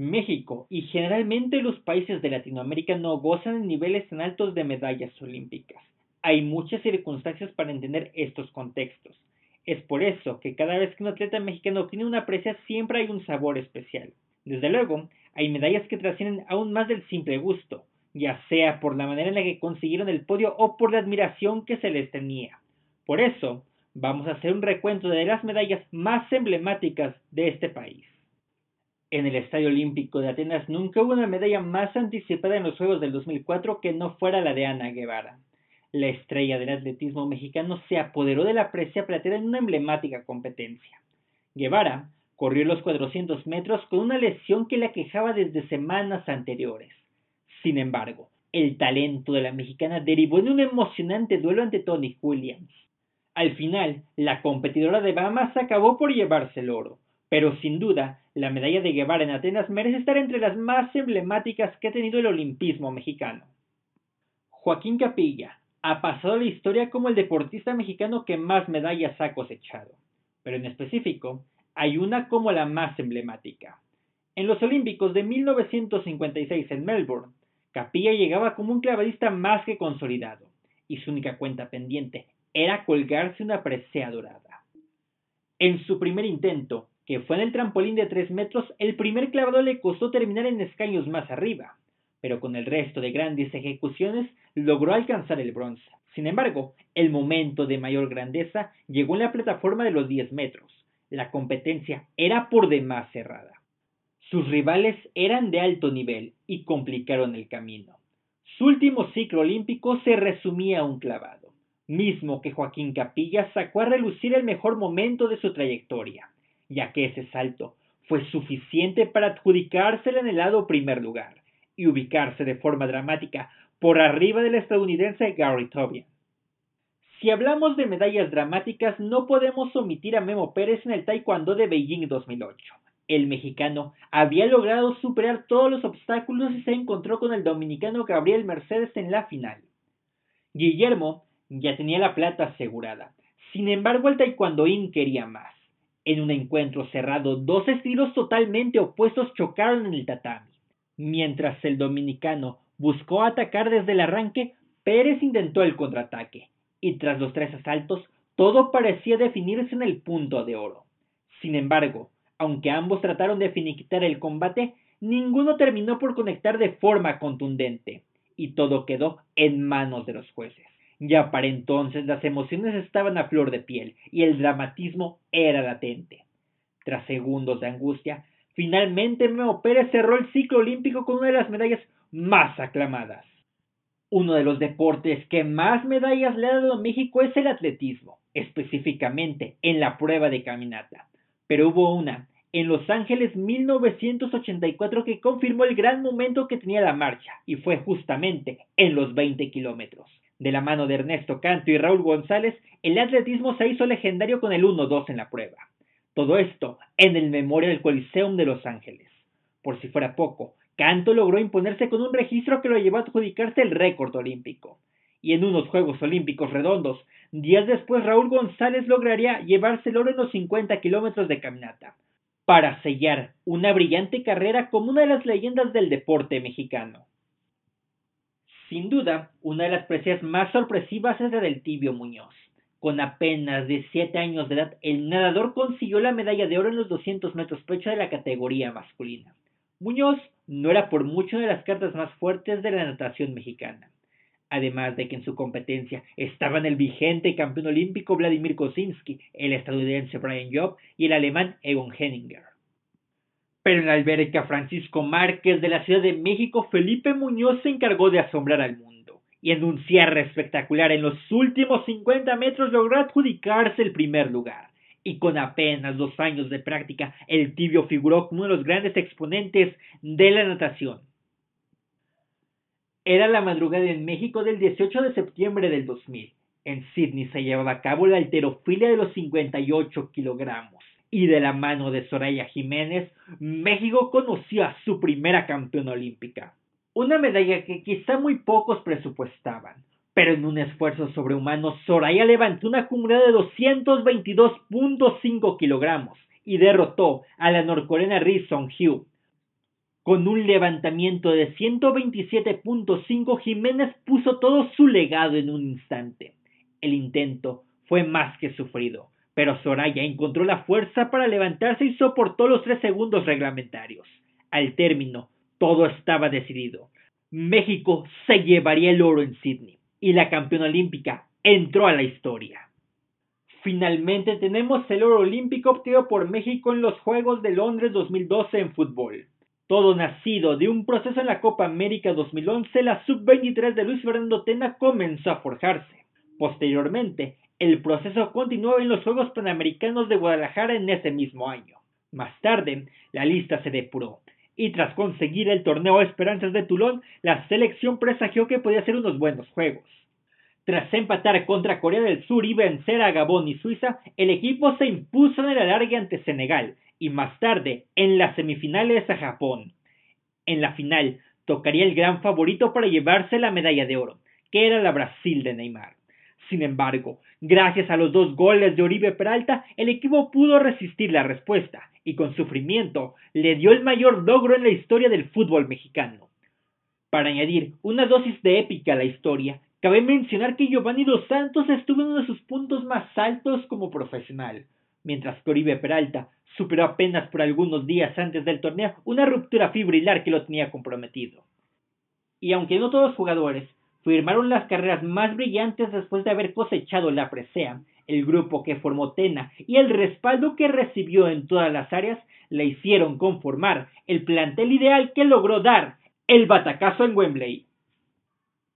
México y generalmente los países de Latinoamérica no gozan de niveles tan altos de medallas olímpicas. Hay muchas circunstancias para entender estos contextos. Es por eso que cada vez que un atleta mexicano obtiene una precia siempre hay un sabor especial. Desde luego, hay medallas que trascienden aún más del simple gusto, ya sea por la manera en la que consiguieron el podio o por la admiración que se les tenía. Por eso, vamos a hacer un recuento de las medallas más emblemáticas de este país. En el Estadio Olímpico de Atenas nunca hubo una medalla más anticipada en los Juegos del 2004 que no fuera la de Ana Guevara. La estrella del atletismo mexicano se apoderó de la presea plateada en una emblemática competencia. Guevara corrió los 400 metros con una lesión que la quejaba desde semanas anteriores. Sin embargo, el talento de la mexicana derivó en un emocionante duelo ante Tony Williams. Al final, la competidora de Bahamas acabó por llevarse el oro, pero sin duda, la medalla de Guevara en Atenas merece estar entre las más emblemáticas que ha tenido el olimpismo mexicano. Joaquín Capilla ha pasado la historia como el deportista mexicano que más medallas ha cosechado, pero en específico, hay una como la más emblemática. En los Olímpicos de 1956 en Melbourne, Capilla llegaba como un clavadista más que consolidado, y su única cuenta pendiente era colgarse una presea dorada. En su primer intento, que fue en el trampolín de tres metros, el primer clavado le costó terminar en escaños más arriba, pero con el resto de grandes ejecuciones logró alcanzar el bronce. Sin embargo, el momento de mayor grandeza llegó en la plataforma de los 10 metros. La competencia era por demás cerrada. Sus rivales eran de alto nivel y complicaron el camino. Su último ciclo olímpico se resumía a un clavado, mismo que Joaquín Capilla sacó a relucir el mejor momento de su trayectoria, ya que ese salto fue suficiente para adjudicárselo en el lado primer lugar y ubicarse de forma dramática por arriba del estadounidense Gary Tobian. Si hablamos de medallas dramáticas, no podemos omitir a Memo Pérez en el Taekwondo de Beijing 2008. El mexicano había logrado superar todos los obstáculos y se encontró con el dominicano Gabriel Mercedes en la final. Guillermo ya tenía la plata asegurada. Sin embargo, el taekwondoín quería más. En un encuentro cerrado, dos estilos totalmente opuestos chocaron en el tatami. Mientras el dominicano buscó atacar desde el arranque, Pérez intentó el contraataque, y tras los tres asaltos, todo parecía definirse en el punto de oro. Sin embargo, aunque ambos trataron de finiquitar el combate, ninguno terminó por conectar de forma contundente, y todo quedó en manos de los jueces. Ya para entonces las emociones estaban a flor de piel y el dramatismo era latente. Tras segundos de angustia, Finalmente, Memo Pérez cerró el ciclo olímpico con una de las medallas más aclamadas. Uno de los deportes que más medallas le ha dado a México es el atletismo, específicamente en la prueba de caminata. Pero hubo una en Los Ángeles 1984 que confirmó el gran momento que tenía la marcha, y fue justamente en los 20 kilómetros. De la mano de Ernesto Canto y Raúl González, el atletismo se hizo legendario con el 1-2 en la prueba. Todo esto en el Memorial Coliseum de Los Ángeles. Por si fuera poco, Canto logró imponerse con un registro que lo llevó a adjudicarse el récord olímpico. Y en unos Juegos Olímpicos redondos, días después Raúl González lograría llevarse el oro en los 50 kilómetros de caminata, para sellar una brillante carrera como una de las leyendas del deporte mexicano. Sin duda, una de las preseas más sorpresivas es la del Tibio Muñoz. Con apenas de 7 años de edad, el nadador consiguió la medalla de oro en los 200 metros pecho de la categoría masculina. Muñoz no era por mucho de las cartas más fuertes de la natación mexicana. Además de que en su competencia estaban el vigente campeón olímpico Vladimir Kosinski, el estadounidense Brian Job y el alemán Egon Henninger. Pero en la alberca Francisco Márquez de la Ciudad de México, Felipe Muñoz se encargó de asombrar al mundo y en un cierre espectacular en los últimos 50 metros logró adjudicarse el primer lugar. Y con apenas dos años de práctica, el tibio figuró como uno de los grandes exponentes de la natación. Era la madrugada en México del 18 de septiembre del 2000. En Sydney se llevaba a cabo la alterofilia de los 58 kilogramos. Y de la mano de Soraya Jiménez, México conoció a su primera campeona olímpica. Una medalla que quizá muy pocos presupuestaban, pero en un esfuerzo sobrehumano Soraya levantó una acumulada de 222.5 kilogramos y derrotó a la norcoreana Ri Song Hyo. Con un levantamiento de 127.5 Jiménez puso todo su legado en un instante. El intento fue más que sufrido, pero Soraya encontró la fuerza para levantarse y soportó los tres segundos reglamentarios. Al término, todo estaba decidido. México se llevaría el oro en Sydney y la campeona olímpica entró a la historia. Finalmente tenemos el oro olímpico obtenido por México en los Juegos de Londres 2012 en fútbol. Todo nacido de un proceso en la Copa América 2011, la sub-23 de Luis Fernando Tena comenzó a forjarse. Posteriormente, el proceso continuó en los Juegos Panamericanos de Guadalajara en ese mismo año. Más tarde, la lista se depuró, y tras conseguir el torneo Esperanzas de Toulon, la selección presagió que podía ser unos buenos juegos. Tras empatar contra Corea del Sur y vencer a Gabón y Suiza, el equipo se impuso en el alargue ante Senegal, y más tarde en las semifinales a Japón. En la final tocaría el gran favorito para llevarse la medalla de oro, que era la Brasil de Neymar. Sin embargo, gracias a los dos goles de Oribe Peralta, el equipo pudo resistir la respuesta y con sufrimiento le dio el mayor logro en la historia del fútbol mexicano. Para añadir una dosis de épica a la historia, cabe mencionar que Giovanni Dos Santos estuvo en uno de sus puntos más altos como profesional, mientras que Oribe Peralta superó apenas por algunos días antes del torneo una ruptura fibrilar que lo tenía comprometido. Y aunque no todos los jugadores firmaron las carreras más brillantes después de haber cosechado la presea, el grupo que formó Tena y el respaldo que recibió en todas las áreas le hicieron conformar el plantel ideal que logró dar el batacazo en Wembley.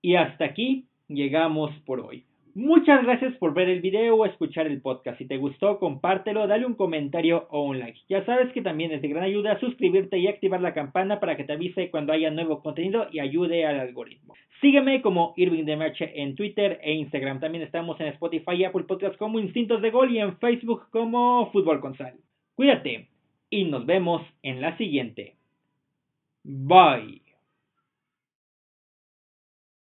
Y hasta aquí llegamos por hoy. Muchas gracias por ver el video o escuchar el podcast. Si te gustó, compártelo, dale un comentario o un like. Ya sabes que también es de gran ayuda suscribirte y activar la campana para que te avise cuando haya nuevo contenido y ayude al algoritmo. Sígueme como Irving de Merche en Twitter e Instagram. También estamos en Spotify y Apple Podcasts como Instintos de Gol y en Facebook como Fútbol con Sal. Cuídate y nos vemos en la siguiente. Bye.